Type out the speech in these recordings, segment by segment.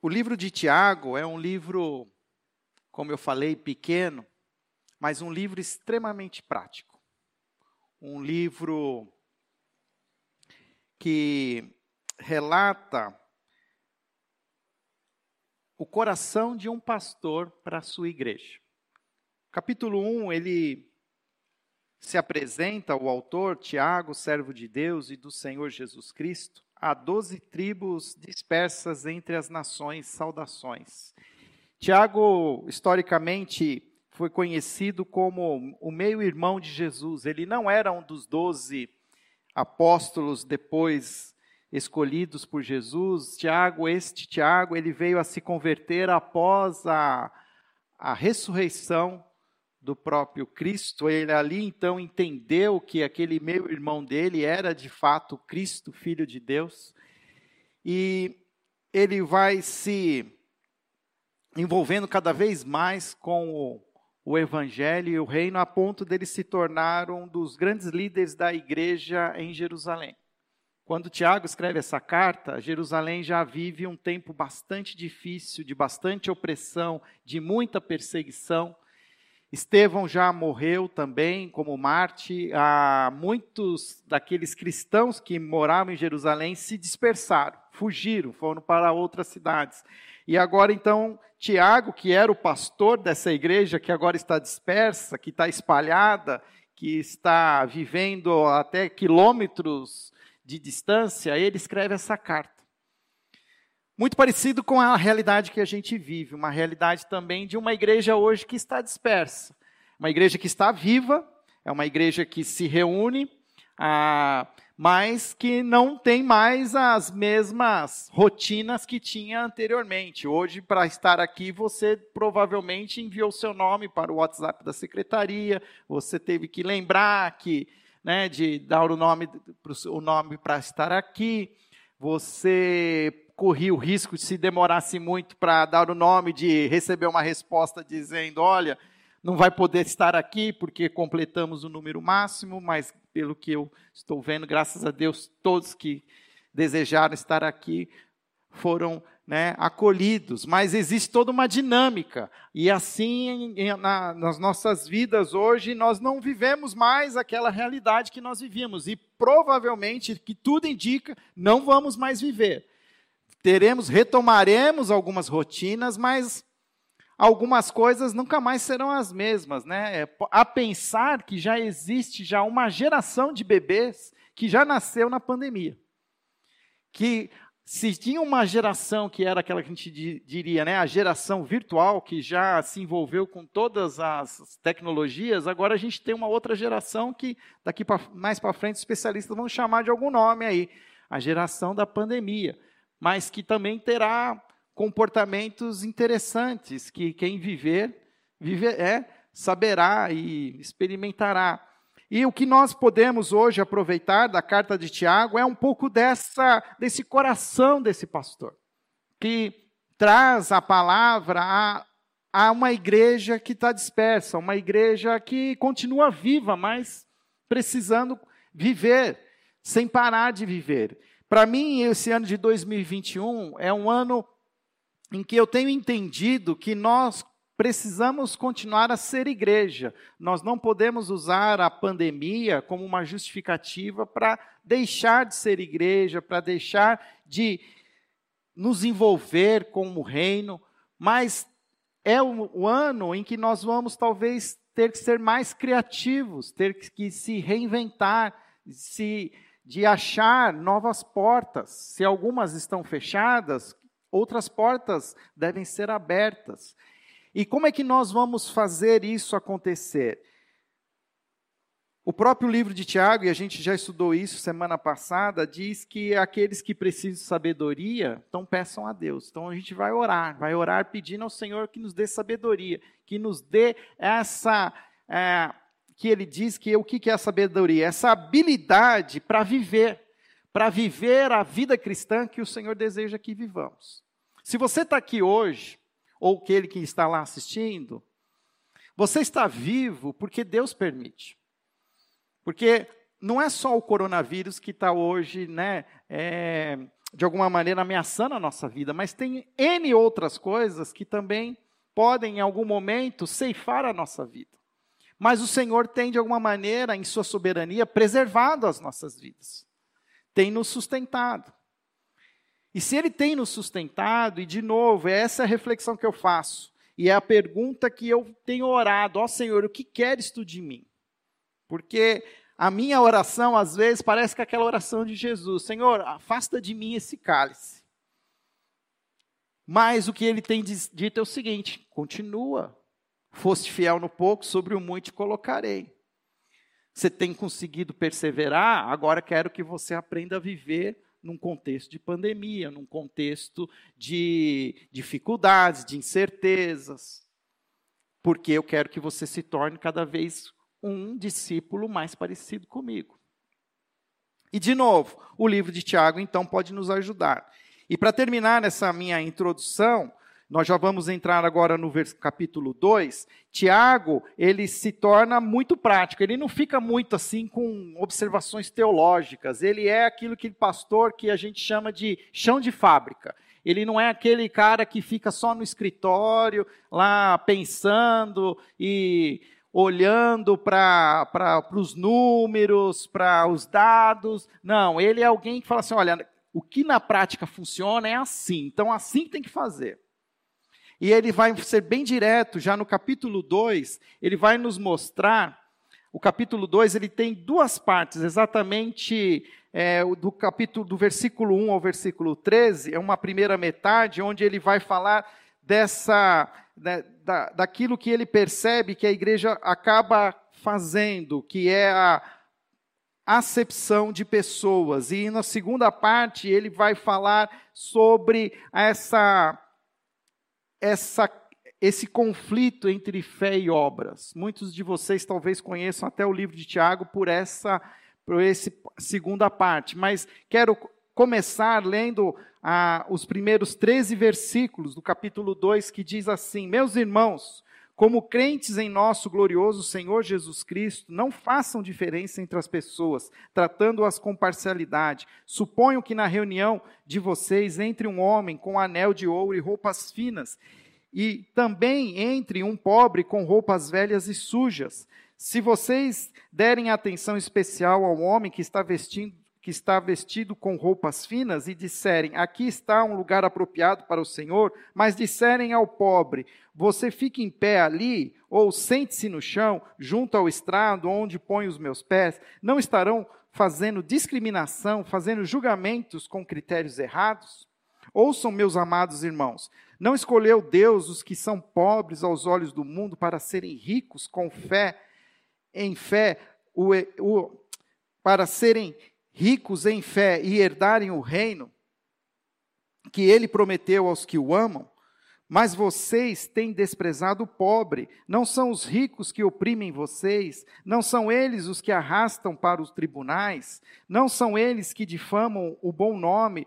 o livro de Tiago é um livro, como eu falei, pequeno, mas um livro extremamente prático. Um livro que relata o coração de um pastor para a sua igreja. Capítulo 1, ele se apresenta, o autor, Tiago, servo de Deus e do Senhor Jesus Cristo, a doze tribos dispersas entre as nações, saudações. Tiago, historicamente, foi conhecido como o meio-irmão de Jesus. Ele não era um dos doze apóstolos depois escolhidos por Jesus. Tiago, este Tiago, ele veio a se converter após a, a ressurreição do próprio Cristo. Ele ali então entendeu que aquele meu irmão dele era de fato Cristo, filho de Deus. E ele vai se envolvendo cada vez mais com o, o evangelho e o reino a ponto dele se tornar um dos grandes líderes da igreja em Jerusalém. Quando Tiago escreve essa carta, Jerusalém já vive um tempo bastante difícil, de bastante opressão, de muita perseguição. Estevão já morreu também como Marte. Ah, muitos daqueles cristãos que moravam em Jerusalém se dispersaram, fugiram, foram para outras cidades. E agora, então, Tiago, que era o pastor dessa igreja, que agora está dispersa, que está espalhada, que está vivendo até quilômetros de distância, ele escreve essa carta. Muito parecido com a realidade que a gente vive, uma realidade também de uma igreja hoje que está dispersa. Uma igreja que está viva, é uma igreja que se reúne, ah, mas que não tem mais as mesmas rotinas que tinha anteriormente. Hoje, para estar aqui, você provavelmente enviou seu nome para o WhatsApp da secretaria, você teve que lembrar que, né, de dar o nome, o nome para estar aqui, você corria o risco de se demorasse muito para dar o nome, de receber uma resposta dizendo: olha, não vai poder estar aqui porque completamos o número máximo, mas pelo que eu estou vendo, graças a Deus, todos que desejaram estar aqui foram né, acolhidos, mas existe toda uma dinâmica. E assim, em, na, nas nossas vidas hoje, nós não vivemos mais aquela realidade que nós vivíamos. E provavelmente, que tudo indica, não vamos mais viver teremos, retomaremos algumas rotinas, mas algumas coisas nunca mais serão as mesmas, né? É, a pensar que já existe já uma geração de bebês que já nasceu na pandemia. Que se tinha uma geração que era aquela que a gente diria, né, a geração virtual, que já se envolveu com todas as tecnologias, agora a gente tem uma outra geração que daqui pra, mais para frente especialistas vão chamar de algum nome aí, a geração da pandemia mas que também terá comportamentos interessantes que quem viver, viver é, saberá e experimentará. E o que nós podemos hoje aproveitar da carta de Tiago é um pouco dessa desse coração desse pastor, que traz a palavra a, a uma igreja que está dispersa, uma igreja que continua viva, mas precisando viver, sem parar de viver. Para mim, esse ano de 2021 é um ano em que eu tenho entendido que nós precisamos continuar a ser igreja. Nós não podemos usar a pandemia como uma justificativa para deixar de ser igreja, para deixar de nos envolver com o reino, mas é o, o ano em que nós vamos talvez ter que ser mais criativos, ter que se reinventar, se de achar novas portas. Se algumas estão fechadas, outras portas devem ser abertas. E como é que nós vamos fazer isso acontecer? O próprio livro de Tiago, e a gente já estudou isso semana passada, diz que aqueles que precisam de sabedoria, então peçam a Deus. Então a gente vai orar, vai orar pedindo ao Senhor que nos dê sabedoria, que nos dê essa. É, que ele diz que o que é a sabedoria? Essa habilidade para viver, para viver a vida cristã que o Senhor deseja que vivamos. Se você está aqui hoje, ou aquele que está lá assistindo, você está vivo porque Deus permite. Porque não é só o coronavírus que está hoje né, é, de alguma maneira, ameaçando a nossa vida, mas tem N outras coisas que também podem, em algum momento, ceifar a nossa vida. Mas o Senhor tem, de alguma maneira, em Sua soberania, preservado as nossas vidas, tem nos sustentado. E se Ele tem nos sustentado, e de novo, é essa a reflexão que eu faço, e é a pergunta que eu tenho orado: Ó oh, Senhor, o que queres tu de mim? Porque a minha oração, às vezes, parece que é aquela oração de Jesus: Senhor, afasta de mim esse cálice. Mas o que ele tem dito é o seguinte: continua. Foste fiel no pouco, sobre o muito te colocarei. Você tem conseguido perseverar, agora quero que você aprenda a viver num contexto de pandemia, num contexto de dificuldades, de incertezas. Porque eu quero que você se torne cada vez um discípulo mais parecido comigo. E, de novo, o livro de Tiago, então, pode nos ajudar. E para terminar essa minha introdução, nós já vamos entrar agora no capítulo 2. Tiago, ele se torna muito prático, ele não fica muito assim com observações teológicas. Ele é aquilo que pastor que a gente chama de chão de fábrica. Ele não é aquele cara que fica só no escritório, lá pensando e olhando para os números, para os dados. Não, ele é alguém que fala assim: olha, o que na prática funciona é assim, então assim tem que fazer. E ele vai ser bem direto, já no capítulo 2, ele vai nos mostrar. O capítulo 2 ele tem duas partes, exatamente é, do capítulo do versículo 1 ao versículo 13, é uma primeira metade, onde ele vai falar dessa né, da, daquilo que ele percebe que a igreja acaba fazendo, que é a acepção de pessoas. E na segunda parte ele vai falar sobre essa essa esse conflito entre fé e obras. Muitos de vocês talvez conheçam até o livro de Tiago por essa por essa segunda parte, mas quero começar lendo ah, os primeiros 13 versículos do capítulo 2, que diz assim: Meus irmãos, como crentes em nosso glorioso Senhor Jesus Cristo, não façam diferença entre as pessoas, tratando-as com parcialidade. Suponho que na reunião de vocês entre um homem com anel de ouro e roupas finas, e também entre um pobre com roupas velhas e sujas. Se vocês derem atenção especial ao homem que está vestindo que está vestido com roupas finas e disserem: Aqui está um lugar apropriado para o Senhor, mas disserem ao pobre: Você fique em pé ali, ou sente-se no chão, junto ao estrado onde põe os meus pés, não estarão fazendo discriminação, fazendo julgamentos com critérios errados? Ouçam, meus amados irmãos, não escolheu Deus os que são pobres aos olhos do mundo para serem ricos com fé, em fé, o, o, para serem em fé e herdarem o reino que ele prometeu aos que o amam, mas vocês têm desprezado o pobre. Não são os ricos que oprimem vocês, não são eles os que arrastam para os tribunais, não são eles que difamam o bom nome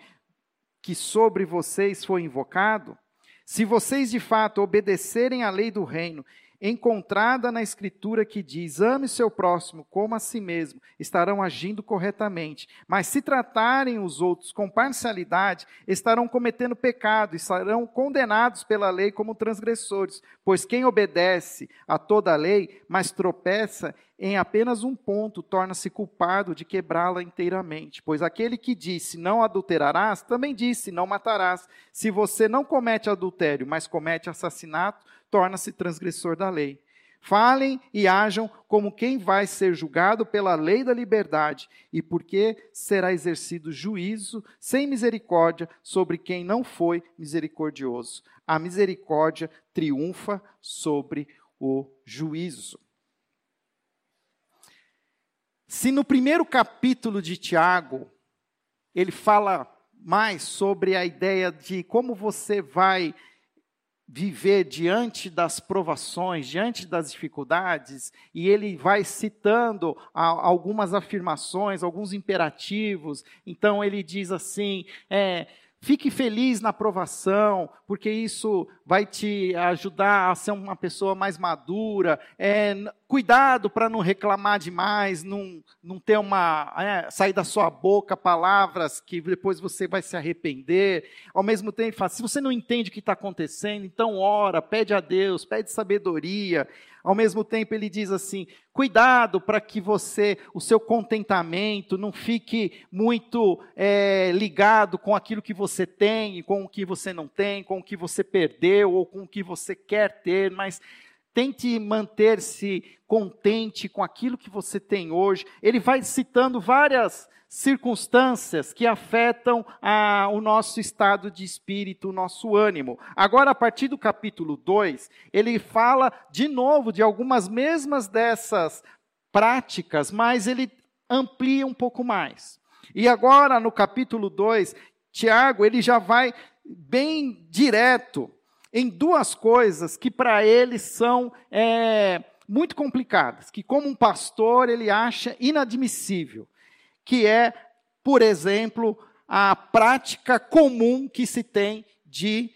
que sobre vocês foi invocado. Se vocês de fato obedecerem à lei do reino encontrada na Escritura que diz: ame seu próximo como a si mesmo, estarão agindo corretamente. Mas se tratarem os outros com parcialidade, estarão cometendo pecado e serão condenados pela lei como transgressores. Pois quem obedece a toda a lei, mas tropeça em apenas um ponto, torna-se culpado de quebrá-la inteiramente. Pois aquele que disse não adulterarás, também disse não matarás. Se você não comete adultério, mas comete assassinato, torna-se transgressor da lei. Falem e ajam como quem vai ser julgado pela lei da liberdade, e porque será exercido juízo sem misericórdia sobre quem não foi misericordioso. A misericórdia triunfa sobre o juízo. Se no primeiro capítulo de Tiago ele fala mais sobre a ideia de como você vai viver diante das provações, diante das dificuldades, e ele vai citando algumas afirmações, alguns imperativos. Então ele diz assim: é, Fique feliz na aprovação, porque isso vai te ajudar a ser uma pessoa mais madura. É, cuidado para não reclamar demais, não, não ter uma. É, sair da sua boca palavras que depois você vai se arrepender. Ao mesmo tempo, se você não entende o que está acontecendo, então ora, pede a Deus, pede sabedoria. Ao mesmo tempo, ele diz assim: cuidado para que você, o seu contentamento, não fique muito é, ligado com aquilo que você tem, com o que você não tem, com o que você perdeu ou com o que você quer ter, mas tente manter-se contente com aquilo que você tem hoje. Ele vai citando várias circunstâncias que afetam a, o nosso estado de espírito, o nosso ânimo. Agora, a partir do capítulo 2, ele fala de novo de algumas mesmas dessas práticas, mas ele amplia um pouco mais. E agora, no capítulo 2, Tiago, ele já vai bem direto em duas coisas que para ele são é, muito complicadas, que como um pastor ele acha inadmissível que é, por exemplo, a prática comum que se tem de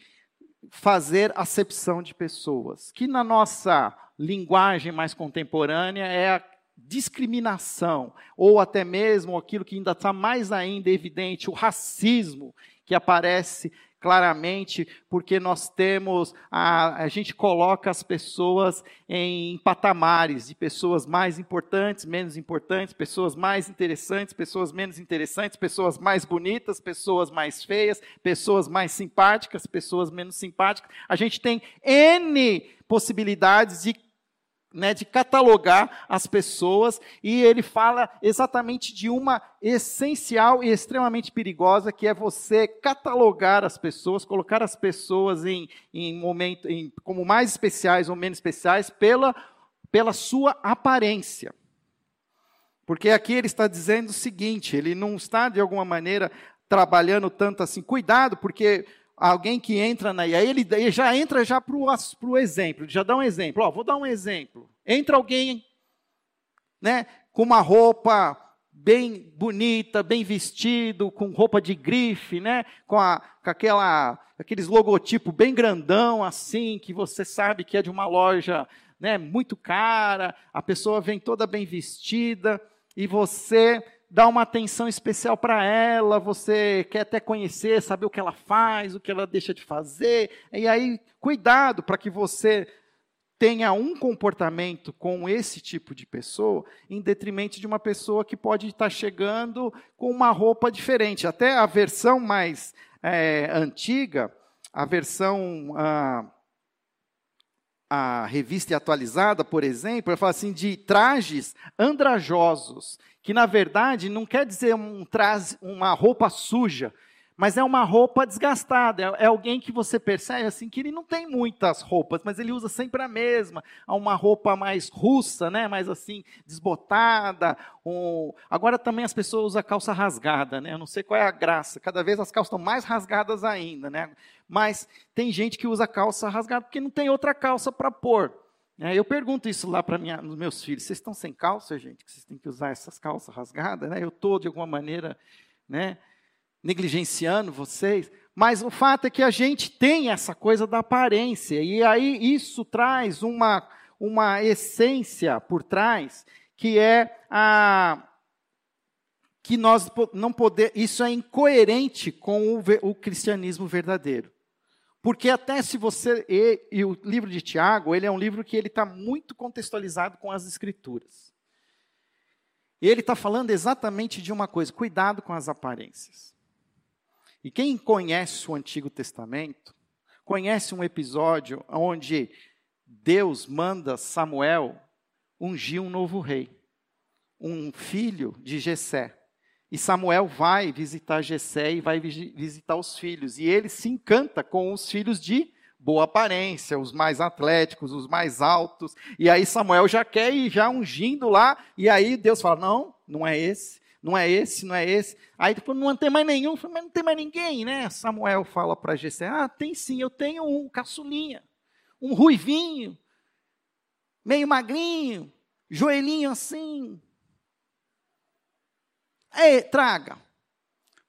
fazer acepção de pessoas, que na nossa linguagem mais contemporânea é a discriminação, ou até mesmo aquilo que ainda está mais ainda evidente, o racismo que aparece claramente, porque nós temos, a, a gente coloca as pessoas em patamares de pessoas mais importantes, menos importantes, pessoas mais interessantes, pessoas menos interessantes, pessoas mais bonitas, pessoas mais feias, pessoas mais simpáticas, pessoas menos simpáticas. A gente tem N possibilidades de né, de catalogar as pessoas, e ele fala exatamente de uma essencial e extremamente perigosa, que é você catalogar as pessoas, colocar as pessoas em, em momento, em, como mais especiais ou menos especiais, pela, pela sua aparência. Porque aqui ele está dizendo o seguinte: ele não está, de alguma maneira, trabalhando tanto assim, cuidado, porque alguém que entra na. E aí ele, ele já entra já para o exemplo, já dá um exemplo. Ó, vou dar um exemplo. Entra alguém né, com uma roupa bem bonita, bem vestido, com roupa de grife, né, com, a, com aquela, aqueles logotipos bem grandão assim, que você sabe que é de uma loja né, muito cara, a pessoa vem toda bem vestida, e você dá uma atenção especial para ela, você quer até conhecer, saber o que ela faz, o que ela deixa de fazer. E aí, cuidado para que você tenha um comportamento com esse tipo de pessoa, em detrimento de uma pessoa que pode estar chegando com uma roupa diferente. Até a versão mais é, antiga, a versão. Ah, a revista atualizada, por exemplo, ela fala assim de trajes andrajosos, que na verdade não quer dizer um traje, uma roupa suja, mas é uma roupa desgastada. É, é, alguém que você percebe assim que ele não tem muitas roupas, mas ele usa sempre a mesma. Uma roupa mais russa, né? Mais assim desbotada. Agora também as pessoas usam calça rasgada, né? Eu não sei qual é a graça. Cada vez as calças estão mais rasgadas ainda, né? Mas tem gente que usa calça rasgada porque não tem outra calça para pôr. É, eu pergunto isso lá para os meus filhos: vocês estão sem calça, gente? Que vocês têm que usar essas calças rasgadas? Né? Eu estou, de alguma maneira, né, negligenciando vocês. Mas o fato é que a gente tem essa coisa da aparência, e aí isso traz uma, uma essência por trás, que é a. que nós não podemos. Isso é incoerente com o, o cristianismo verdadeiro. Porque até se você e, e, o livro de Tiago, ele é um livro que ele está muito contextualizado com as escrituras. Ele está falando exatamente de uma coisa: cuidado com as aparências. E quem conhece o Antigo Testamento conhece um episódio onde Deus manda Samuel ungir um novo rei, um filho de Jessé. E Samuel vai visitar Jessé e vai visitar os filhos. E ele se encanta com os filhos de boa aparência, os mais atléticos, os mais altos. E aí Samuel já quer ir já ungindo lá. E aí Deus fala: não, não é esse, não é esse, não é esse. Aí depois não tem mais nenhum, mas não tem mais ninguém, né? Samuel fala para Jessé: ah, tem sim, eu tenho um caçulinha, um ruivinho, meio magrinho, joelhinho assim, é, traga.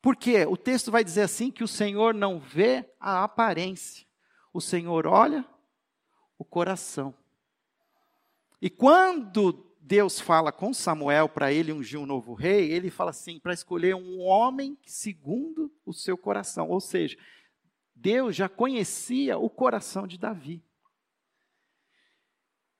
Porque o texto vai dizer assim que o Senhor não vê a aparência. O Senhor olha o coração. E quando Deus fala com Samuel para ele ungir um novo rei, ele fala assim, para escolher um homem segundo o seu coração. Ou seja, Deus já conhecia o coração de Davi.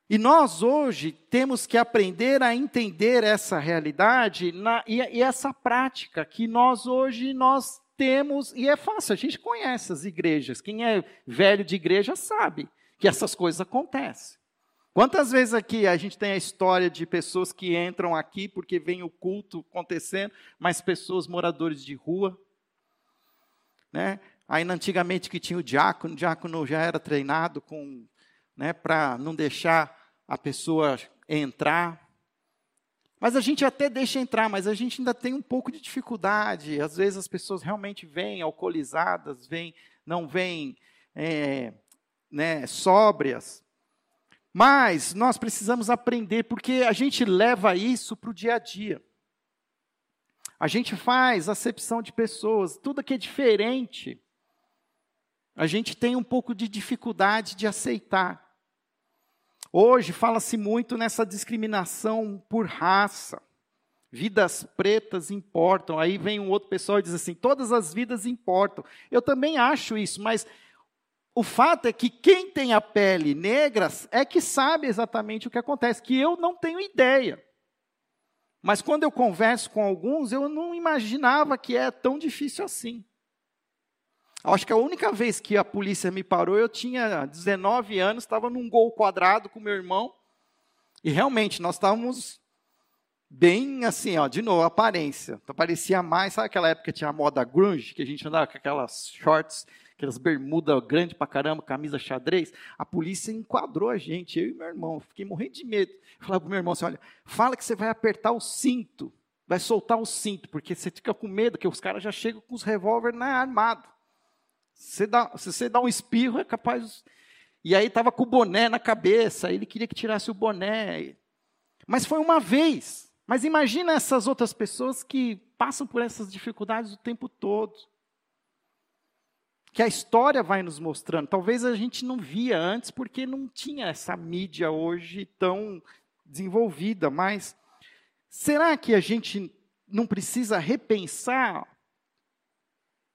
E nós hoje temos que aprender a entender essa realidade na, e, e, essa prática que nós hoje nós temos, e é fácil, a gente conhece as igrejas. Quem é velho de igreja sabe que essas coisas acontecem. Quantas vezes aqui a gente tem a história de pessoas que entram aqui porque vem o culto acontecendo, mas pessoas moradores de rua, né? Aí antigamente que tinha o diácono, o diácono já era treinado com, né, para não deixar a pessoa entrar. Mas a gente até deixa entrar, mas a gente ainda tem um pouco de dificuldade. Às vezes as pessoas realmente vêm alcoolizadas, vêm, não vêm é, né, sóbrias. Mas nós precisamos aprender, porque a gente leva isso para o dia a dia. A gente faz acepção de pessoas, tudo que é diferente, a gente tem um pouco de dificuldade de aceitar. Hoje fala-se muito nessa discriminação por raça. Vidas pretas importam. Aí vem um outro pessoal e diz assim: todas as vidas importam. Eu também acho isso, mas o fato é que quem tem a pele negra é que sabe exatamente o que acontece, que eu não tenho ideia. Mas quando eu converso com alguns, eu não imaginava que é tão difícil assim. Acho que a única vez que a polícia me parou, eu tinha 19 anos, estava num gol quadrado com meu irmão. E realmente, nós estávamos bem assim, ó, de novo, aparência. Então, parecia mais, sabe aquela época que tinha a moda grunge, que a gente andava com aquelas shorts, aquelas bermudas grandes pra caramba, camisa xadrez? A polícia enquadrou a gente, eu e meu irmão. Fiquei morrendo de medo. Falei pro meu irmão assim: olha, fala que você vai apertar o cinto, vai soltar o cinto, porque você fica com medo que os caras já chegam com os revólver na armado. Você dá, se você dá um espirro, é capaz. E aí estava com o boné na cabeça, ele queria que tirasse o boné. Mas foi uma vez. Mas imagina essas outras pessoas que passam por essas dificuldades o tempo todo. Que a história vai nos mostrando. Talvez a gente não via antes, porque não tinha essa mídia hoje tão desenvolvida, mas será que a gente não precisa repensar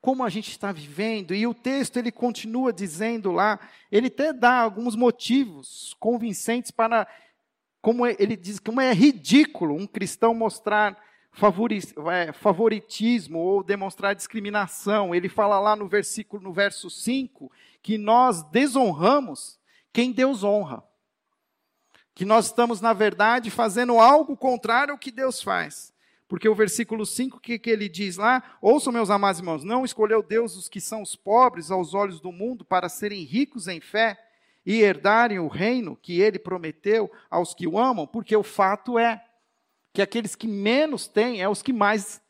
como a gente está vivendo, e o texto ele continua dizendo lá, ele até dá alguns motivos convincentes para como é, ele diz como é ridículo um cristão mostrar é, favoritismo ou demonstrar discriminação. Ele fala lá no versículo no verso 5 que nós desonramos quem Deus honra. Que nós estamos na verdade fazendo algo contrário ao que Deus faz. Porque o versículo 5, o que, que ele diz lá? Ouçam, meus amados irmãos, não escolheu Deus os que são os pobres aos olhos do mundo para serem ricos em fé e herdarem o reino que ele prometeu aos que o amam, porque o fato é que aqueles que menos têm é os que mais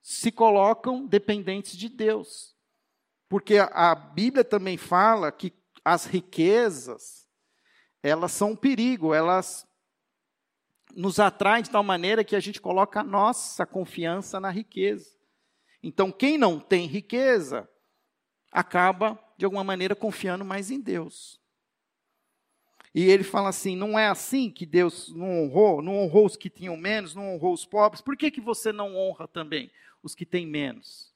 se colocam dependentes de Deus. Porque a Bíblia também fala que as riquezas, elas são um perigo, elas nos atrai de tal maneira que a gente coloca a nossa confiança na riqueza. Então, quem não tem riqueza, acaba, de alguma maneira, confiando mais em Deus. E ele fala assim: não é assim que Deus não honrou, não honrou os que tinham menos, não honrou os pobres, por que, que você não honra também os que têm menos?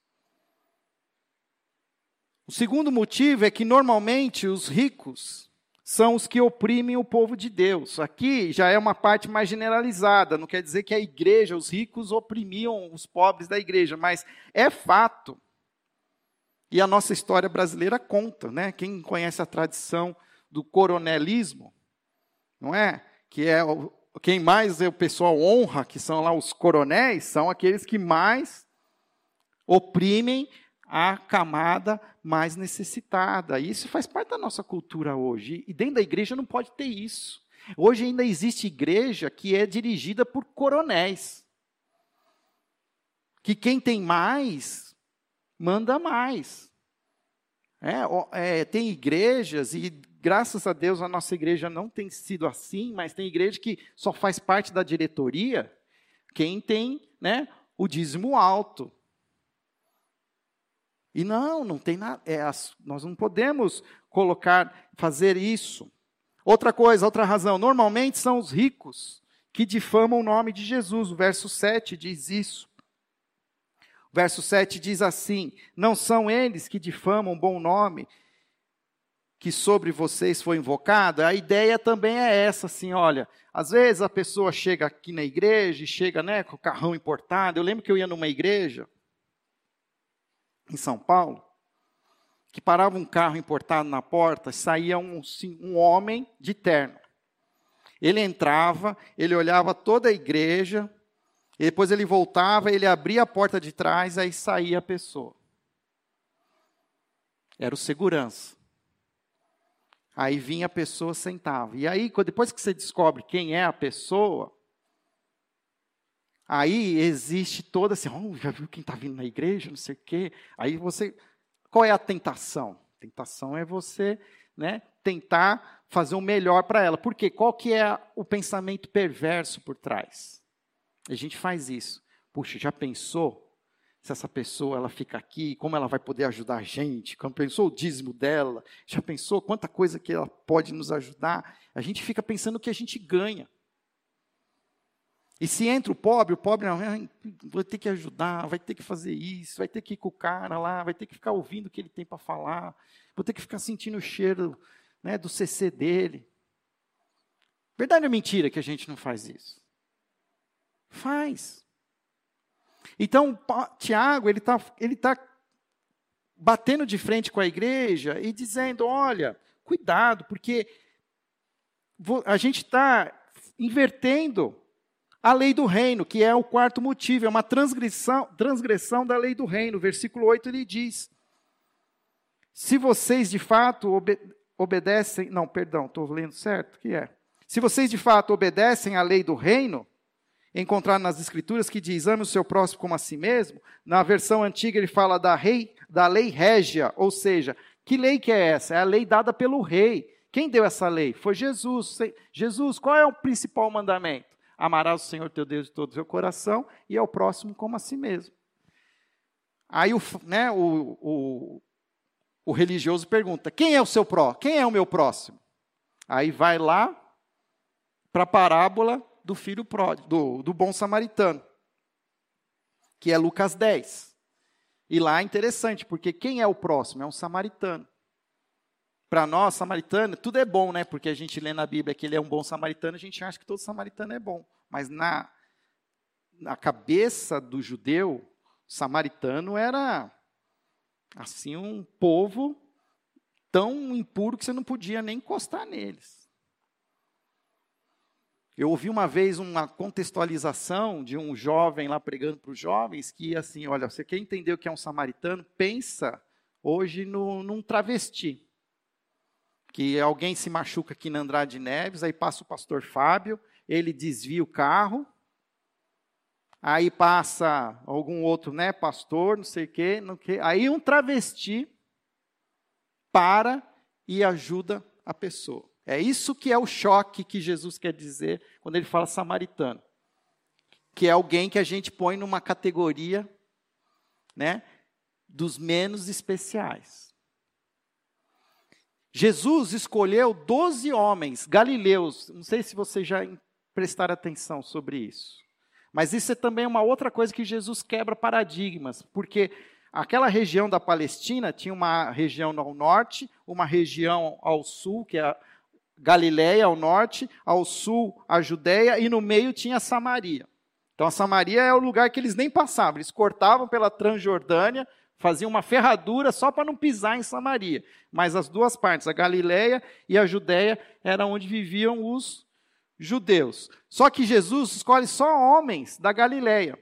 O segundo motivo é que normalmente os ricos são os que oprimem o povo de Deus. Aqui já é uma parte mais generalizada, não quer dizer que a igreja, os ricos oprimiam os pobres da igreja, mas é fato. E a nossa história brasileira conta, né? Quem conhece a tradição do coronelismo, não é? Que é quem mais o pessoal honra, que são lá os coronéis, são aqueles que mais oprimem a camada mais necessitada. E isso faz parte da nossa cultura hoje. E dentro da igreja não pode ter isso. Hoje ainda existe igreja que é dirigida por coronéis. Que quem tem mais, manda mais. É, é, tem igrejas, e graças a Deus a nossa igreja não tem sido assim, mas tem igreja que só faz parte da diretoria quem tem né, o dízimo alto. E não, não tem nada. É, nós não podemos colocar, fazer isso. Outra coisa, outra razão. Normalmente são os ricos que difamam o nome de Jesus. O verso 7 diz isso. O verso 7 diz assim: Não são eles que difamam o bom nome que sobre vocês foi invocado? A ideia também é essa, assim, olha, às vezes a pessoa chega aqui na igreja e chega né, com o carrão importado. Eu lembro que eu ia numa igreja em São Paulo, que parava um carro importado na porta, saía um, um homem de terno. Ele entrava, ele olhava toda a igreja, e depois ele voltava, ele abria a porta de trás, aí saía a pessoa. Era o segurança. Aí vinha a pessoa, sentava. E aí, depois que você descobre quem é a pessoa, aí existe toda assim, oh, já viu quem está vindo na igreja, não sei o quê. Aí você, qual é a tentação? Tentação é você, né, tentar fazer o melhor para ela. Por quê? Qual que é o pensamento perverso por trás? A gente faz isso. Puxa, já pensou se essa pessoa ela fica aqui, como ela vai poder ajudar a gente? Como pensou o dízimo dela? Já pensou quanta coisa que ela pode nos ajudar? A gente fica pensando que a gente ganha. E se entra o pobre, o pobre não, vai ter que ajudar, vai ter que fazer isso, vai ter que ir com o cara lá, vai ter que ficar ouvindo o que ele tem para falar, vou ter que ficar sentindo o cheiro né, do CC dele. Verdade ou mentira que a gente não faz isso? Faz. Então, Tiago, ele está ele tá batendo de frente com a igreja e dizendo: olha, cuidado, porque a gente está invertendo a lei do reino, que é o quarto motivo, é uma transgressão, transgressão da lei do reino. Versículo 8 ele diz: Se vocês de fato obedecem, não, perdão, estou lendo certo? que é? Se vocês de fato obedecem à lei do reino, encontrar nas escrituras que diz ame o seu próximo como a si mesmo, na versão antiga ele fala da, rei, da lei régia, ou seja, que lei que é essa? É a lei dada pelo rei. Quem deu essa lei? Foi Jesus. Jesus, qual é o principal mandamento? Amarás o Senhor teu Deus de todo o seu coração e ao próximo como a si mesmo. Aí o, né, o, o, o religioso pergunta: quem é o seu pró? Quem é o meu próximo? Aí vai lá para a parábola do filho pródigo, do, do bom samaritano, que é Lucas 10. E lá é interessante, porque quem é o próximo? É um samaritano. Para nós, samaritano, tudo é bom, né? Porque a gente lê na Bíblia que ele é um bom samaritano, a gente acha que todo samaritano é bom. Mas na, na cabeça do judeu, samaritano era Assim, um povo tão impuro que você não podia nem encostar neles. Eu ouvi uma vez uma contextualização de um jovem lá pregando para os jovens que assim, olha, você quer entender o que é um samaritano? Pensa hoje no, num travesti. Que alguém se machuca aqui na Andrade Neves, aí passa o pastor Fábio, ele desvia o carro, aí passa algum outro, né, pastor, não sei o quê, não quê. Aí um travesti para e ajuda a pessoa. É isso que é o choque que Jesus quer dizer quando ele fala samaritano. Que é alguém que a gente põe numa categoria, né, dos menos especiais. Jesus escolheu 12 homens galileus, não sei se vocês já prestaram atenção sobre isso. Mas isso é também uma outra coisa que Jesus quebra paradigmas, porque aquela região da Palestina tinha uma região ao norte, uma região ao sul, que é a Galiléia ao norte, ao sul a Judéia, e no meio tinha Samaria. Então a Samaria é o lugar que eles nem passavam, eles cortavam pela Transjordânia, faziam uma ferradura só para não pisar em Samaria. Mas as duas partes, a Galiléia e a Judéia, era onde viviam os judeus. Só que Jesus escolhe só homens da Galileia.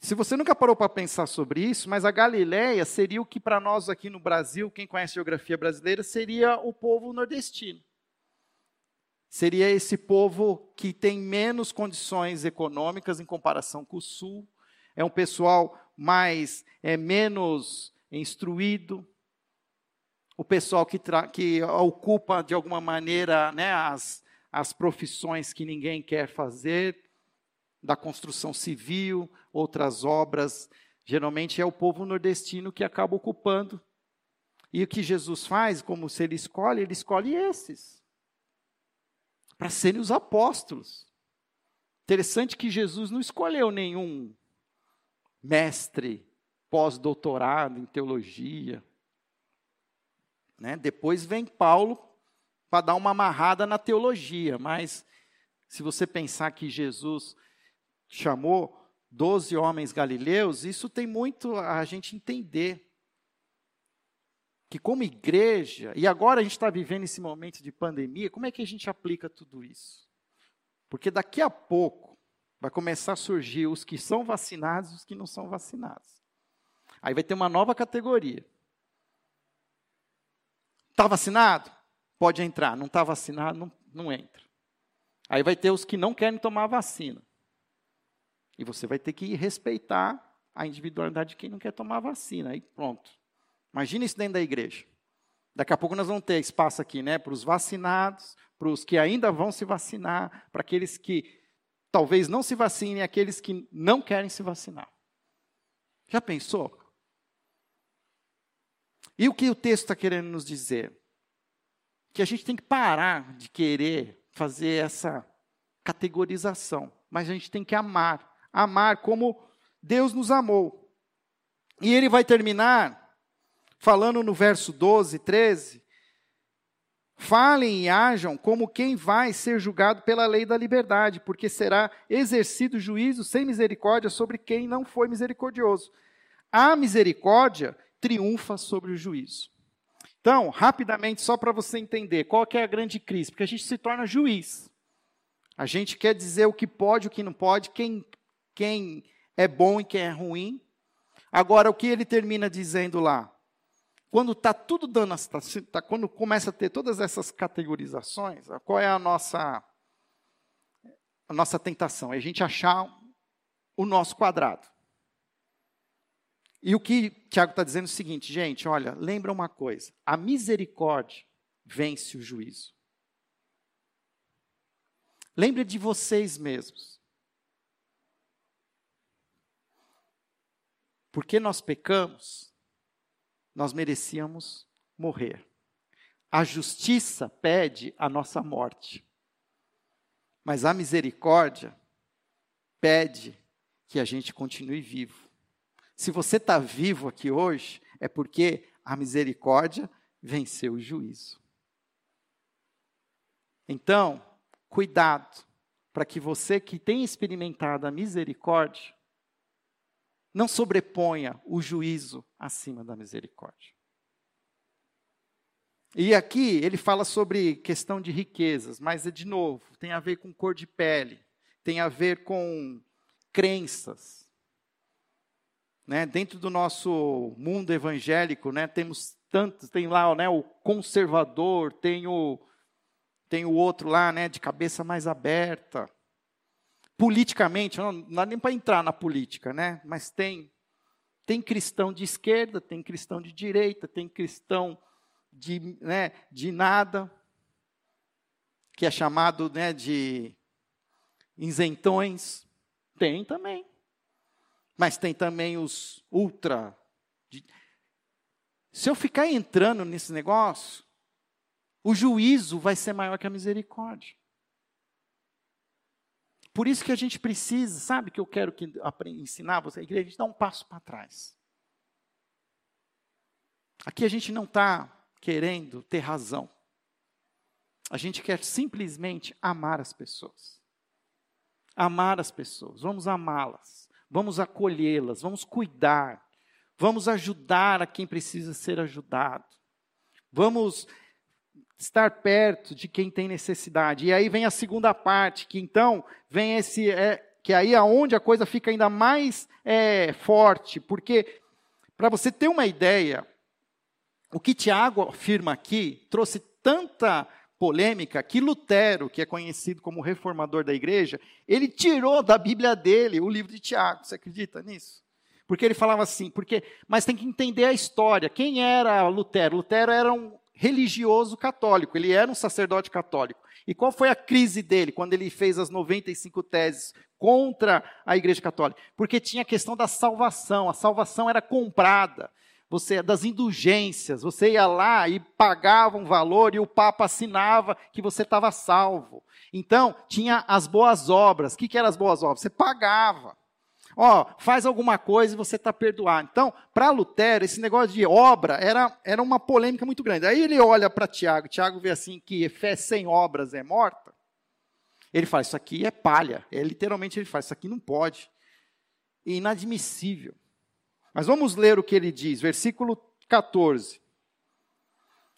Se você nunca parou para pensar sobre isso, mas a Galileia seria o que para nós aqui no Brasil, quem conhece a geografia brasileira, seria o povo nordestino. Seria esse povo que tem menos condições econômicas em comparação com o sul, é um pessoal mais é menos instruído, o pessoal que, que ocupa de alguma maneira né, as, as profissões que ninguém quer fazer, da construção civil, outras obras Geralmente é o povo nordestino que acaba ocupando. E o que Jesus faz, como se ele escolhe, ele escolhe esses para serem os apóstolos. Interessante que Jesus não escolheu nenhum mestre pós-doutorado em teologia. Né? Depois vem Paulo para dar uma amarrada na teologia, mas se você pensar que Jesus chamou doze homens galileus, isso tem muito a gente entender. Que como igreja, e agora a gente está vivendo esse momento de pandemia, como é que a gente aplica tudo isso? Porque daqui a pouco vai começar a surgir os que são vacinados e os que não são vacinados. Aí vai ter uma nova categoria. Está vacinado? Pode entrar. Não está vacinado? Não, não entra. Aí vai ter os que não querem tomar vacina. E você vai ter que respeitar a individualidade de quem não quer tomar vacina. Aí pronto. Imagina isso dentro da igreja. Daqui a pouco nós vamos ter espaço aqui, né, para os vacinados, para os que ainda vão se vacinar, para aqueles que talvez não se vacinem, aqueles que não querem se vacinar. Já pensou? E o que o texto está querendo nos dizer? Que a gente tem que parar de querer fazer essa categorização, mas a gente tem que amar amar como Deus nos amou. E ele vai terminar falando no verso 12, 13: Falem e ajam como quem vai ser julgado pela lei da liberdade, porque será exercido juízo sem misericórdia sobre quem não foi misericordioso. A misericórdia triunfa sobre o juízo. Então, rapidamente, só para você entender, qual é a grande crise? Porque a gente se torna juiz. A gente quer dizer o que pode, o que não pode, quem quem é bom e quem é ruim. Agora, o que ele termina dizendo lá? Quando está tudo dando, tá, tá, quando começa a ter todas essas categorizações, qual é a nossa, a nossa tentação? É a gente achar o nosso quadrado. E o que Tiago está dizendo é o seguinte, gente, olha, lembra uma coisa: a misericórdia vence o juízo. Lembre de vocês mesmos. Porque nós pecamos, nós merecíamos morrer. A justiça pede a nossa morte. Mas a misericórdia pede que a gente continue vivo. Se você está vivo aqui hoje, é porque a misericórdia venceu o juízo. Então, cuidado, para que você que tem experimentado a misericórdia, não sobreponha o juízo acima da misericórdia. E aqui ele fala sobre questão de riquezas, mas é de novo, tem a ver com cor de pele, tem a ver com crenças. Né? Dentro do nosso mundo evangélico, né, temos tantos, tem lá né, o conservador, tem o, tem o outro lá né, de cabeça mais aberta, politicamente, não, não dá nem para entrar na política, né? mas tem, tem cristão de esquerda, tem cristão de direita, tem cristão de, né, de nada, que é chamado né, de isentões. Tem também. Mas tem também os ultra. De... Se eu ficar entrando nesse negócio, o juízo vai ser maior que a misericórdia. Por isso que a gente precisa, sabe que eu quero que ensinar você, a igreja, a gente dá um passo para trás. Aqui a gente não está querendo ter razão. A gente quer simplesmente amar as pessoas. Amar as pessoas, vamos amá-las, vamos acolhê-las, vamos cuidar, vamos ajudar a quem precisa ser ajudado. Vamos estar perto de quem tem necessidade. E aí vem a segunda parte, que então vem esse, é, que aí é onde a coisa fica ainda mais é, forte, porque para você ter uma ideia, o que Tiago afirma aqui trouxe tanta polêmica que Lutero, que é conhecido como reformador da igreja, ele tirou da Bíblia dele o livro de Tiago. Você acredita nisso? Porque ele falava assim, porque, mas tem que entender a história. Quem era Lutero? Lutero era um religioso católico, ele era um sacerdote católico. E qual foi a crise dele quando ele fez as 95 teses contra a Igreja Católica? Porque tinha a questão da salvação. A salvação era comprada. Você das indulgências, você ia lá e pagava um valor e o Papa assinava que você estava salvo. Então, tinha as boas obras. O que, que eram as boas obras? Você pagava. Ó, faz alguma coisa e você está perdoado. Então, para Lutero, esse negócio de obra era, era uma polêmica muito grande. Aí ele olha para Tiago, Tiago vê assim que fé sem obras é morta. Ele fala, isso aqui é palha. É, literalmente ele fala, isso aqui não pode. Inadmissível. Mas vamos ler o que ele diz, versículo 14.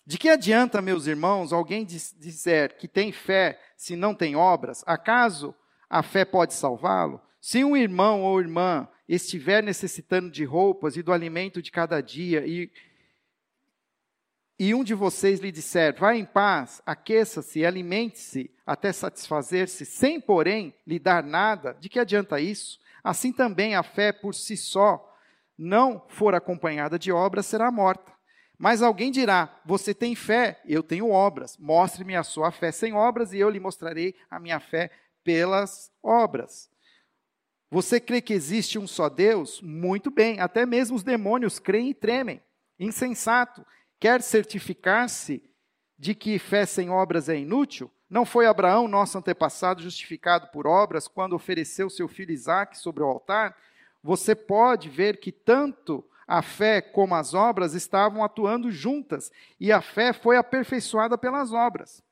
De que adianta, meus irmãos, alguém dizer que tem fé se não tem obras? Acaso a fé pode salvá-lo? Se um irmão ou irmã estiver necessitando de roupas e do alimento de cada dia, e, e um de vocês lhe disser, vá em paz, aqueça-se e alimente-se até satisfazer-se, sem, porém, lhe dar nada, de que adianta isso? Assim também a fé por si só, não for acompanhada de obras, será morta. Mas alguém dirá: Você tem fé, eu tenho obras. Mostre-me a sua fé sem obras, e eu lhe mostrarei a minha fé pelas obras. Você crê que existe um só Deus? Muito bem, até mesmo os demônios creem e tremem. Insensato. Quer certificar-se de que fé sem obras é inútil? Não foi Abraão, nosso antepassado, justificado por obras quando ofereceu seu filho Isaque sobre o altar? Você pode ver que tanto a fé como as obras estavam atuando juntas, e a fé foi aperfeiçoada pelas obras.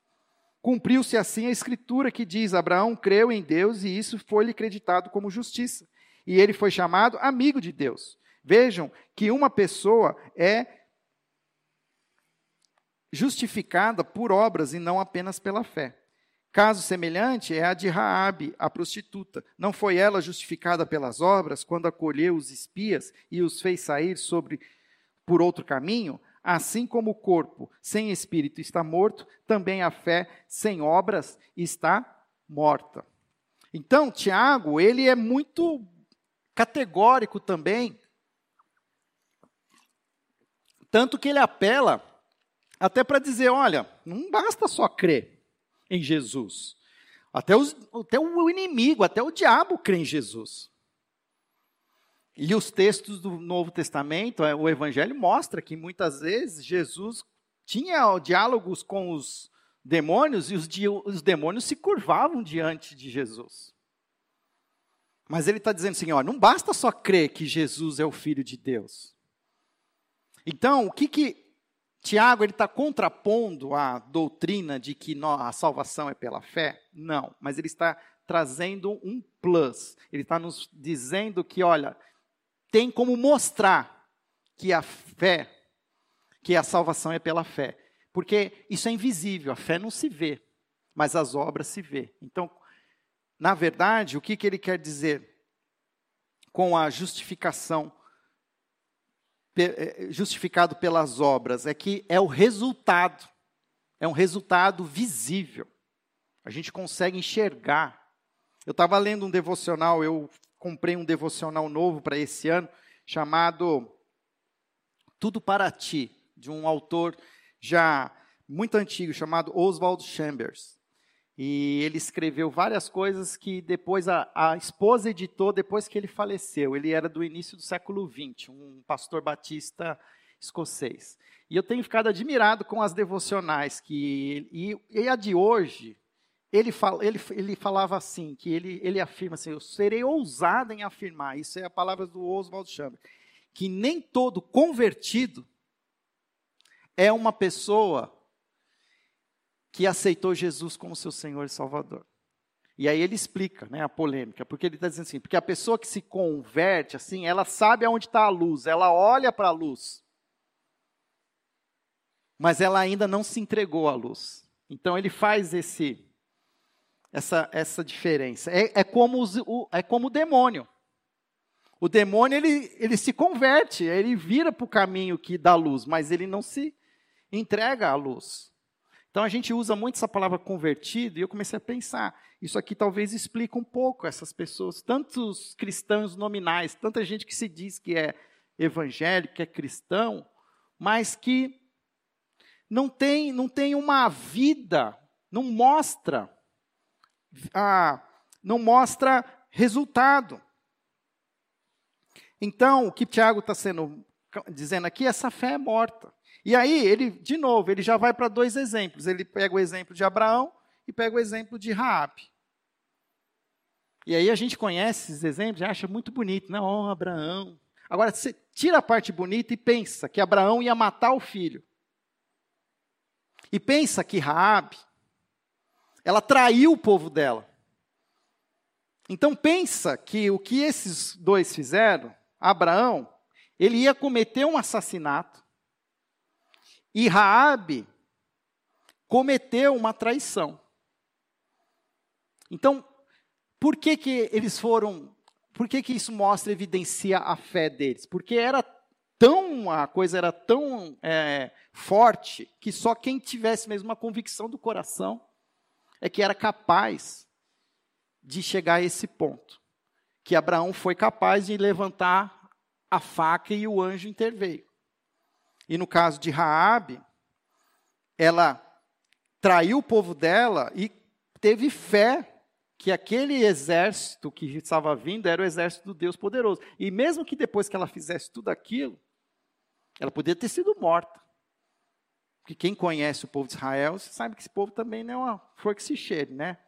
Cumpriu-se assim a escritura que diz: Abraão creu em Deus e isso foi-lhe creditado como justiça. E ele foi chamado amigo de Deus. Vejam que uma pessoa é justificada por obras e não apenas pela fé. Caso semelhante é a de Raabe, a prostituta. Não foi ela justificada pelas obras quando acolheu os espias e os fez sair sobre por outro caminho? Assim como o corpo sem espírito está morto, também a fé sem obras está morta. Então, Tiago, ele é muito categórico também. Tanto que ele apela até para dizer: olha, não basta só crer em Jesus. Até, os, até o inimigo, até o diabo crê em Jesus. E os textos do Novo Testamento, é, o Evangelho mostra que muitas vezes Jesus tinha diálogos com os demônios e os, os demônios se curvavam diante de Jesus. Mas ele está dizendo assim: ó, não basta só crer que Jesus é o Filho de Deus. Então, o que que Tiago ele está contrapondo a doutrina de que a salvação é pela fé? Não, mas ele está trazendo um plus. Ele está nos dizendo que, olha, tem como mostrar que a fé, que a salvação é pela fé. Porque isso é invisível, a fé não se vê, mas as obras se vê. Então, na verdade, o que, que ele quer dizer com a justificação, eh, justificado pelas obras? É que é o resultado, é um resultado visível. A gente consegue enxergar. Eu estava lendo um devocional, eu comprei um devocional novo para esse ano, chamado Tudo para Ti, de um autor já muito antigo, chamado Oswald Chambers. E ele escreveu várias coisas que depois a, a, esposa editou depois que ele faleceu. Ele era do início do século XX, um pastor batista escocês. E eu tenho ficado admirado com as devocionais que e, e a de hoje ele, fala, ele, ele falava assim, que ele, ele afirma assim, eu serei ousado em afirmar, isso é a palavra do Oswald Chambers, que nem todo convertido é uma pessoa que aceitou Jesus como seu Senhor e Salvador. E aí ele explica né, a polêmica, porque ele está dizendo assim, porque a pessoa que se converte, assim, ela sabe aonde está a luz, ela olha para a luz, mas ela ainda não se entregou à luz. Então ele faz esse essa, essa diferença. É, é, como os, o, é como o demônio. O demônio ele, ele se converte, ele vira para o caminho que dá luz, mas ele não se entrega à luz. Então a gente usa muito essa palavra convertido e eu comecei a pensar, isso aqui talvez explique um pouco essas pessoas, tantos cristãos nominais, tanta gente que se diz que é evangélico, que é cristão, mas que não tem, não tem uma vida, não mostra ah, não mostra resultado. Então, o que Tiago está sendo dizendo aqui, essa fé é morta. E aí, ele, de novo, ele já vai para dois exemplos. Ele pega o exemplo de Abraão e pega o exemplo de Raabe. E aí a gente conhece esses exemplos e acha muito bonito, né? Oh, Abraão. Agora, você tira a parte bonita e pensa que Abraão ia matar o filho. E pensa que Raabe, ela traiu o povo dela. Então pensa que o que esses dois fizeram, Abraão, ele ia cometer um assassinato e Raabe cometeu uma traição. Então, por que, que eles foram. Por que, que isso mostra, evidencia a fé deles? Porque era tão. A coisa era tão é, forte que só quem tivesse mesmo uma convicção do coração é que era capaz de chegar a esse ponto. Que Abraão foi capaz de levantar a faca e o anjo interveio. E no caso de Raabe, ela traiu o povo dela e teve fé que aquele exército que estava vindo era o exército do Deus poderoso. E mesmo que depois que ela fizesse tudo aquilo, ela poderia ter sido morta. Porque quem conhece o povo de Israel, sabe que esse povo também não é uma flor que se cheire, né?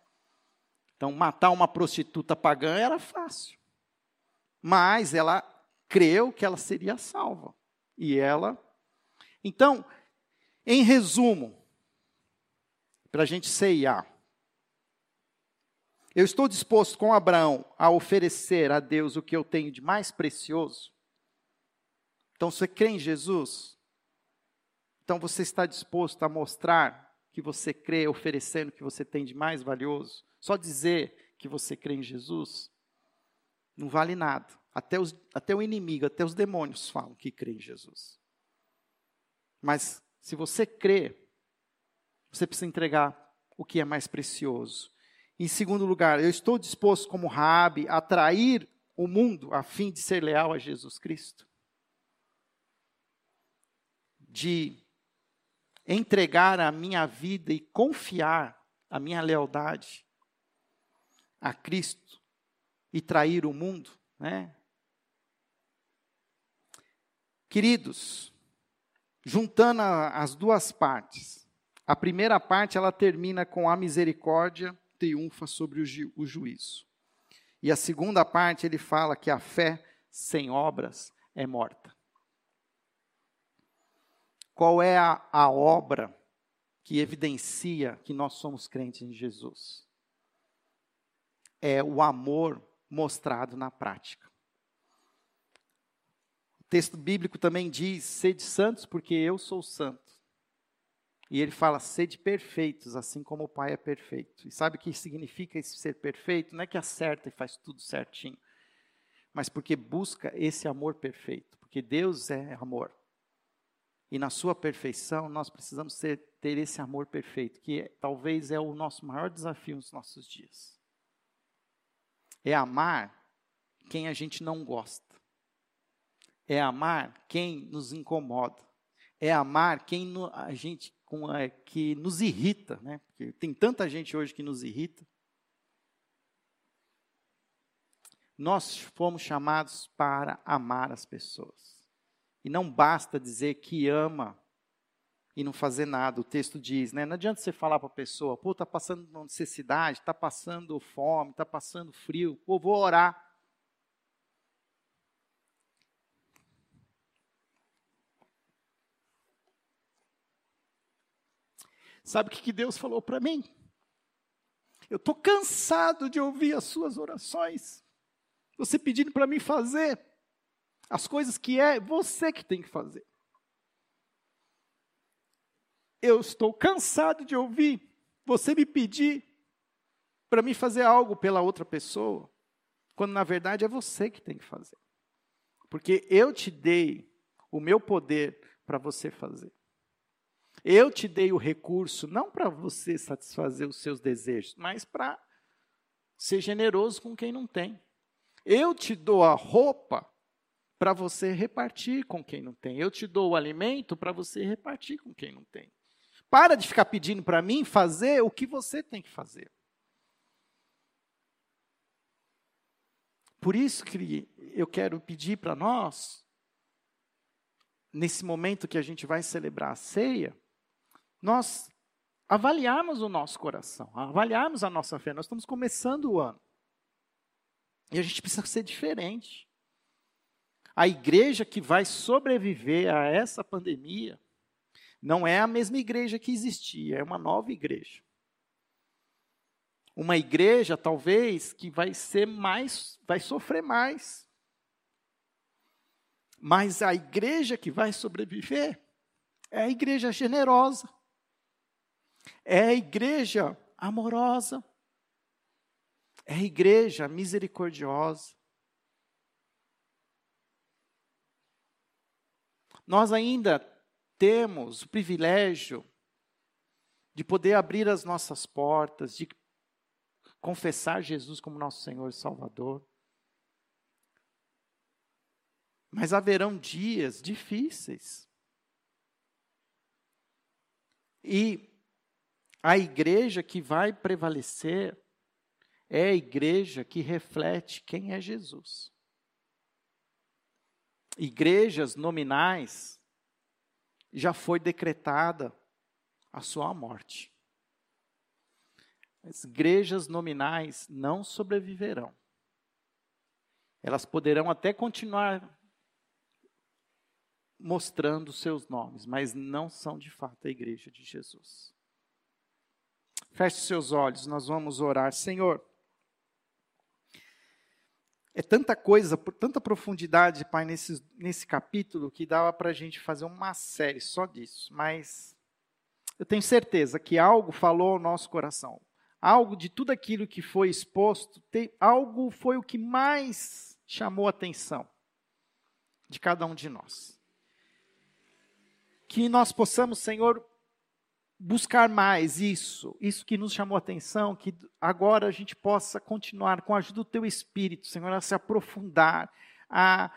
Então, matar uma prostituta pagã era fácil. Mas ela creu que ela seria salva. E ela. Então, em resumo, para a gente ceiar. Eu estou disposto com Abraão a oferecer a Deus o que eu tenho de mais precioso? Então, você crê em Jesus? Então, você está disposto a mostrar que você crê, oferecendo o que você tem de mais valioso? Só dizer que você crê em Jesus? Não vale nada. Até, os, até o inimigo, até os demônios falam que crê em Jesus. Mas, se você crê, você precisa entregar o que é mais precioso. Em segundo lugar, eu estou disposto, como Rabi, a trair o mundo a fim de ser leal a Jesus Cristo? De entregar a minha vida e confiar a minha lealdade a Cristo e trair o mundo, né? Queridos, juntando as duas partes, a primeira parte ela termina com a misericórdia triunfa sobre o, ju o juízo. E a segunda parte ele fala que a fé sem obras é morta. Qual é a, a obra que evidencia que nós somos crentes em Jesus? É o amor mostrado na prática. O texto bíblico também diz: sede santos, porque eu sou santo. E ele fala: sede perfeitos, assim como o Pai é perfeito. E sabe o que significa esse ser perfeito? Não é que acerta e faz tudo certinho, mas porque busca esse amor perfeito. Porque Deus é amor. E na sua perfeição, nós precisamos ser, ter esse amor perfeito, que é, talvez é o nosso maior desafio nos nossos dias. É amar quem a gente não gosta. É amar quem nos incomoda. É amar quem a gente com a, que nos irrita, né? Porque tem tanta gente hoje que nos irrita. Nós fomos chamados para amar as pessoas. E não basta dizer que ama e não fazer nada. O texto diz, né? Não adianta você falar para a pessoa, pô, está passando necessidade, está passando fome, está passando frio, pô, vou orar. Sabe o que Deus falou para mim? Eu estou cansado de ouvir as suas orações. Você pedindo para mim fazer as coisas que é você que tem que fazer. Eu estou cansado de ouvir você me pedir para mim fazer algo pela outra pessoa, quando na verdade é você que tem que fazer. Porque eu te dei o meu poder para você fazer. Eu te dei o recurso não para você satisfazer os seus desejos, mas para ser generoso com quem não tem. Eu te dou a roupa para você repartir com quem não tem. Eu te dou o alimento para você repartir com quem não tem. Para de ficar pedindo para mim fazer o que você tem que fazer. Por isso que eu quero pedir para nós, nesse momento que a gente vai celebrar a ceia, nós avaliarmos o nosso coração, avaliarmos a nossa fé. Nós estamos começando o ano. E a gente precisa ser diferente. A igreja que vai sobreviver a essa pandemia não é a mesma igreja que existia, é uma nova igreja. Uma igreja, talvez, que vai ser mais, vai sofrer mais. Mas a igreja que vai sobreviver é a igreja generosa, é a igreja amorosa, é a igreja misericordiosa. Nós ainda temos o privilégio de poder abrir as nossas portas, de confessar Jesus como nosso Senhor e Salvador. Mas haverão dias difíceis. E a igreja que vai prevalecer é a igreja que reflete quem é Jesus. Igrejas nominais já foi decretada a sua morte. As igrejas nominais não sobreviverão. Elas poderão até continuar mostrando seus nomes, mas não são de fato a igreja de Jesus. Feche seus olhos, nós vamos orar. Senhor, é tanta coisa, tanta profundidade, Pai, nesse, nesse capítulo, que dava para a gente fazer uma série só disso. Mas eu tenho certeza que algo falou ao nosso coração. Algo de tudo aquilo que foi exposto, algo foi o que mais chamou a atenção de cada um de nós. Que nós possamos, Senhor, buscar mais isso, isso que nos chamou a atenção, que agora a gente possa continuar com a ajuda do teu Espírito, Senhor, a se aprofundar, a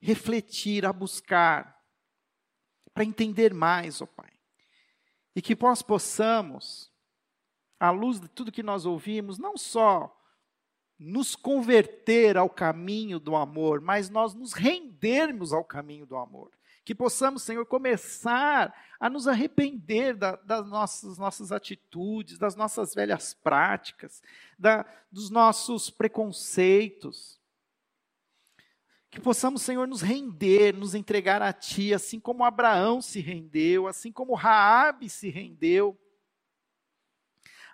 refletir, a buscar, para entender mais, ó oh Pai. E que nós possamos, à luz de tudo que nós ouvimos, não só nos converter ao caminho do amor, mas nós nos rendermos ao caminho do amor. Que possamos, Senhor, começar a nos arrepender da, das nossas, nossas atitudes, das nossas velhas práticas, da, dos nossos preconceitos. Que possamos, Senhor, nos render, nos entregar a Ti, assim como Abraão se rendeu, assim como Raabe se rendeu.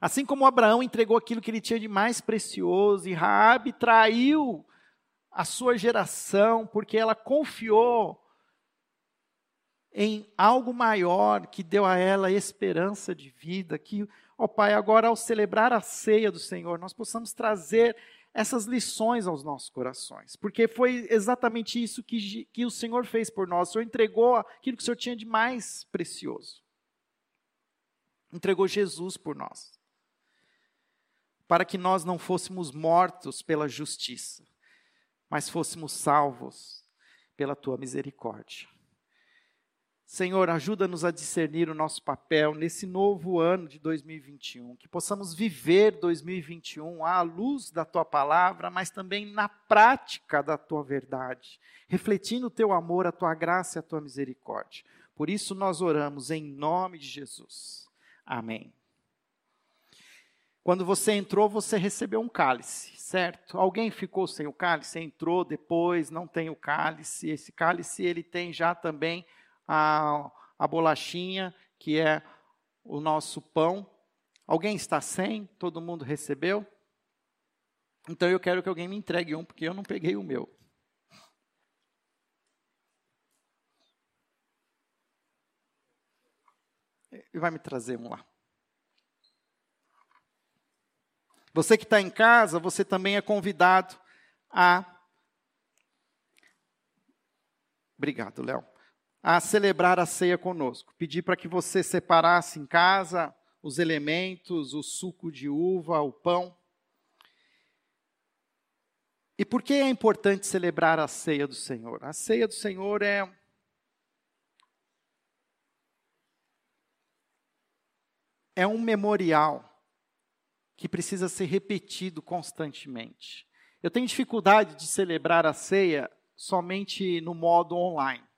Assim como Abraão entregou aquilo que ele tinha de mais precioso e Raabe traiu a sua geração porque ela confiou em algo maior que deu a ela esperança de vida, que, ó Pai, agora ao celebrar a ceia do Senhor, nós possamos trazer essas lições aos nossos corações, porque foi exatamente isso que, que o Senhor fez por nós. O Senhor entregou aquilo que o Senhor tinha de mais precioso. Entregou Jesus por nós, para que nós não fôssemos mortos pela justiça, mas fôssemos salvos pela tua misericórdia. Senhor, ajuda-nos a discernir o nosso papel nesse novo ano de 2021, que possamos viver 2021 à luz da tua palavra, mas também na prática da tua verdade, refletindo o teu amor, a tua graça e a tua misericórdia. Por isso nós oramos em nome de Jesus. Amém. Quando você entrou, você recebeu um cálice, certo? Alguém ficou sem o cálice, entrou depois, não tem o cálice. Esse cálice ele tem já também a, a bolachinha, que é o nosso pão. Alguém está sem? Todo mundo recebeu? Então eu quero que alguém me entregue um, porque eu não peguei o meu. E vai me trazer um lá. Você que está em casa, você também é convidado a. Obrigado, Léo a celebrar a ceia conosco. Pedi para que você separasse em casa os elementos, o suco de uva, o pão. E por que é importante celebrar a ceia do Senhor? A ceia do Senhor é é um memorial que precisa ser repetido constantemente. Eu tenho dificuldade de celebrar a ceia somente no modo online.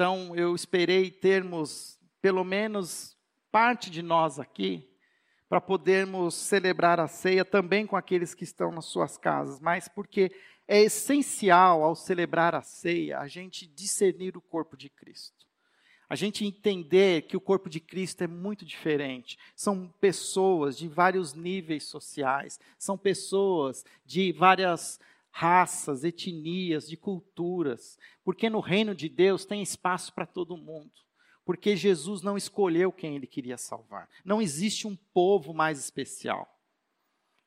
Então, eu esperei termos pelo menos parte de nós aqui para podermos celebrar a ceia também com aqueles que estão nas suas casas, mas porque é essencial ao celebrar a ceia a gente discernir o corpo de Cristo. A gente entender que o corpo de Cristo é muito diferente. São pessoas de vários níveis sociais, são pessoas de várias raças, etnias, de culturas, porque no reino de Deus tem espaço para todo mundo porque Jesus não escolheu quem ele queria salvar. Não existe um povo mais especial.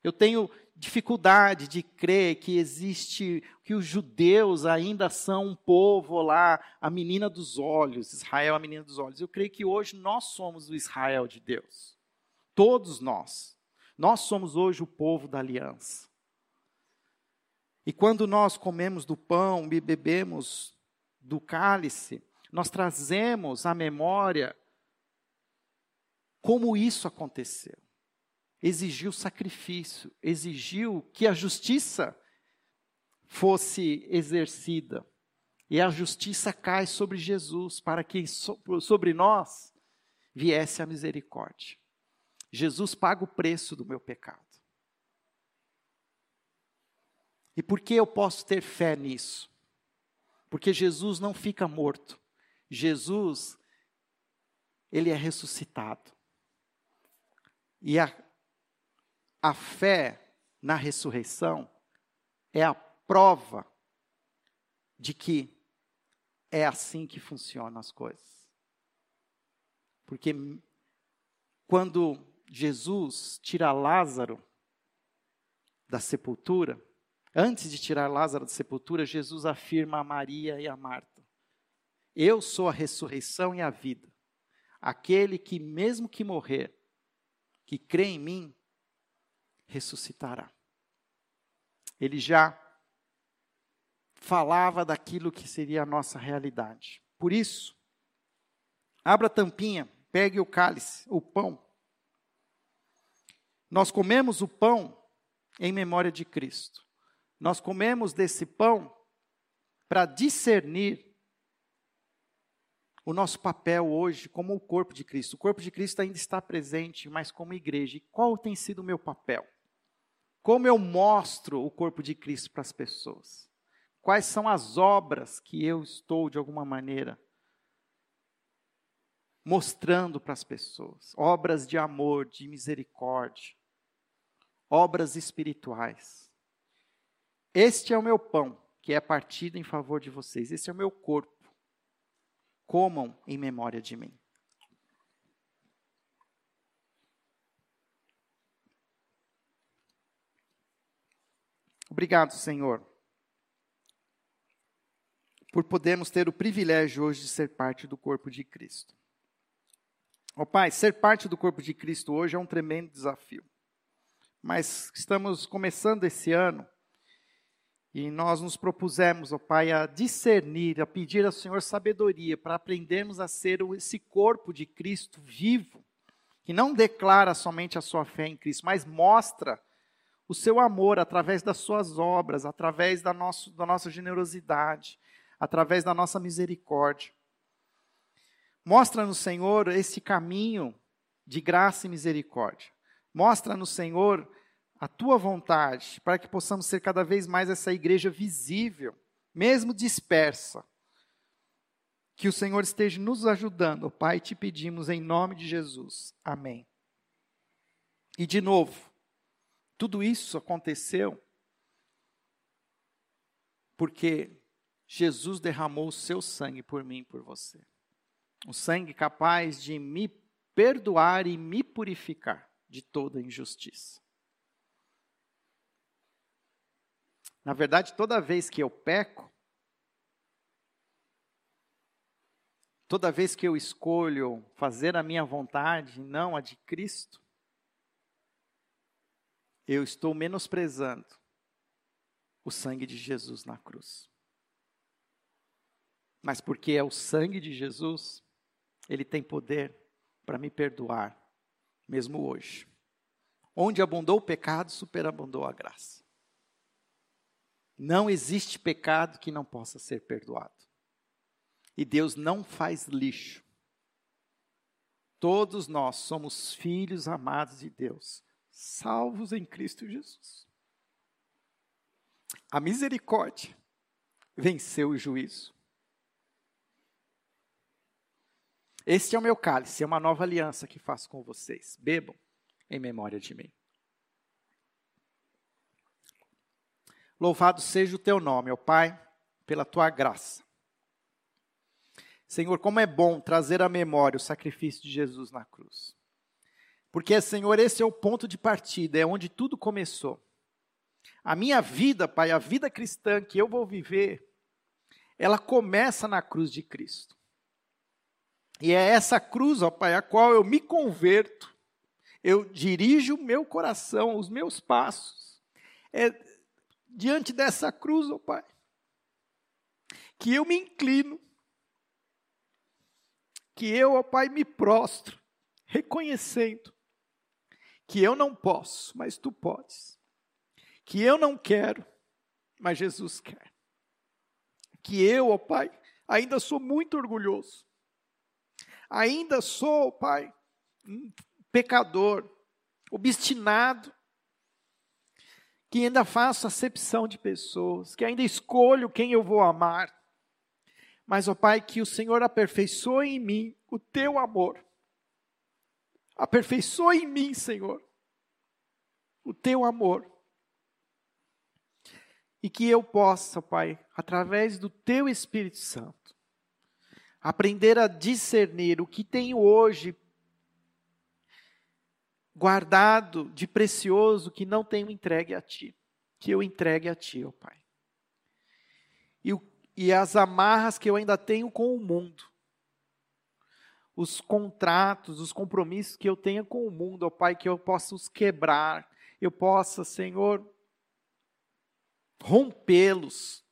Eu tenho dificuldade de crer que existe, que os judeus ainda são um povo lá, a menina dos olhos, Israel a menina dos olhos. Eu creio que hoje nós somos o Israel de Deus. Todos nós. Nós somos hoje o povo da aliança. E quando nós comemos do pão e bebemos do cálice, nós trazemos à memória como isso aconteceu. Exigiu sacrifício, exigiu que a justiça fosse exercida. E a justiça cai sobre Jesus, para que sobre nós viesse a misericórdia. Jesus paga o preço do meu pecado. E por que eu posso ter fé nisso? Porque Jesus não fica morto. Jesus, ele é ressuscitado. E a, a fé na ressurreição é a prova de que é assim que funcionam as coisas. Porque quando Jesus tira Lázaro da sepultura, antes de tirar Lázaro da sepultura, Jesus afirma a Maria e a Marta: eu sou a ressurreição e a vida. Aquele que, mesmo que morrer, que crê em mim, ressuscitará. Ele já falava daquilo que seria a nossa realidade. Por isso, abra a tampinha, pegue o cálice, o pão. Nós comemos o pão em memória de Cristo. Nós comemos desse pão para discernir o nosso papel hoje como o corpo de Cristo. O corpo de Cristo ainda está presente, mas como igreja. E qual tem sido o meu papel? Como eu mostro o corpo de Cristo para as pessoas? Quais são as obras que eu estou, de alguma maneira, mostrando para as pessoas? Obras de amor, de misericórdia, obras espirituais. Este é o meu pão, que é partido em favor de vocês. Este é o meu corpo comam em memória de mim. Obrigado, Senhor, por podermos ter o privilégio hoje de ser parte do corpo de Cristo. Ó oh, Pai, ser parte do corpo de Cristo hoje é um tremendo desafio. Mas estamos começando esse ano e nós nos propusemos, ó Pai, a discernir, a pedir ao Senhor sabedoria para aprendermos a ser esse corpo de Cristo vivo, que não declara somente a sua fé em Cristo, mas mostra o seu amor através das suas obras, através da, nosso, da nossa generosidade, através da nossa misericórdia. Mostra-nos, Senhor, esse caminho de graça e misericórdia. Mostra-nos, Senhor, a tua vontade, para que possamos ser cada vez mais essa igreja visível, mesmo dispersa. Que o Senhor esteja nos ajudando, Pai, te pedimos em nome de Jesus. Amém. E de novo, tudo isso aconteceu porque Jesus derramou o seu sangue por mim e por você. O sangue capaz de me perdoar e me purificar de toda injustiça. Na verdade, toda vez que eu peco, toda vez que eu escolho fazer a minha vontade não a de Cristo, eu estou menosprezando o sangue de Jesus na cruz. Mas porque é o sangue de Jesus, ele tem poder para me perdoar, mesmo hoje. Onde abundou o pecado, superabundou a graça. Não existe pecado que não possa ser perdoado. E Deus não faz lixo. Todos nós somos filhos amados de Deus, salvos em Cristo Jesus. A misericórdia venceu o juízo. Este é o meu cálice, é uma nova aliança que faço com vocês. Bebam em memória de mim. Louvado seja o teu nome, ó Pai, pela tua graça. Senhor, como é bom trazer à memória o sacrifício de Jesus na cruz. Porque, Senhor, esse é o ponto de partida, é onde tudo começou. A minha vida, Pai, a vida cristã que eu vou viver, ela começa na cruz de Cristo. E é essa cruz, ó Pai, a qual eu me converto, eu dirijo o meu coração, os meus passos. É diante dessa cruz, ó Pai, que eu me inclino, que eu, ó Pai, me prostro, reconhecendo que eu não posso, mas Tu podes, que eu não quero, mas Jesus quer, que eu, ó Pai, ainda sou muito orgulhoso, ainda sou, Pai, um pecador, obstinado, que ainda faço acepção de pessoas, que ainda escolho quem eu vou amar. Mas, ó Pai, que o Senhor aperfeiçoe em mim o teu amor. Aperfeiçoe em mim, Senhor, o teu amor. E que eu possa, Pai, através do teu Espírito Santo, aprender a discernir o que tenho hoje guardado de precioso que não tenho entregue a ti, que eu entregue a ti, ó oh Pai. E, e as amarras que eu ainda tenho com o mundo, os contratos, os compromissos que eu tenho com o mundo, ó oh Pai, que eu possa os quebrar, eu possa, Senhor, rompê-los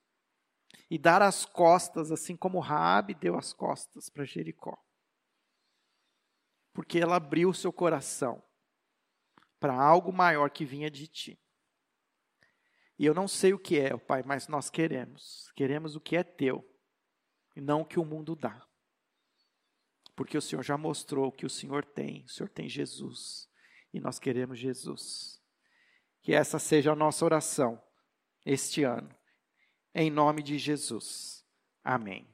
e dar as costas, assim como Raabe deu as costas para Jericó. Porque ela abriu o seu coração para algo maior que vinha de ti. E eu não sei o que é, Pai, mas nós queremos. Queremos o que é teu e não o que o mundo dá. Porque o Senhor já mostrou que o Senhor tem. O Senhor tem Jesus. E nós queremos Jesus. Que essa seja a nossa oração este ano. Em nome de Jesus. Amém.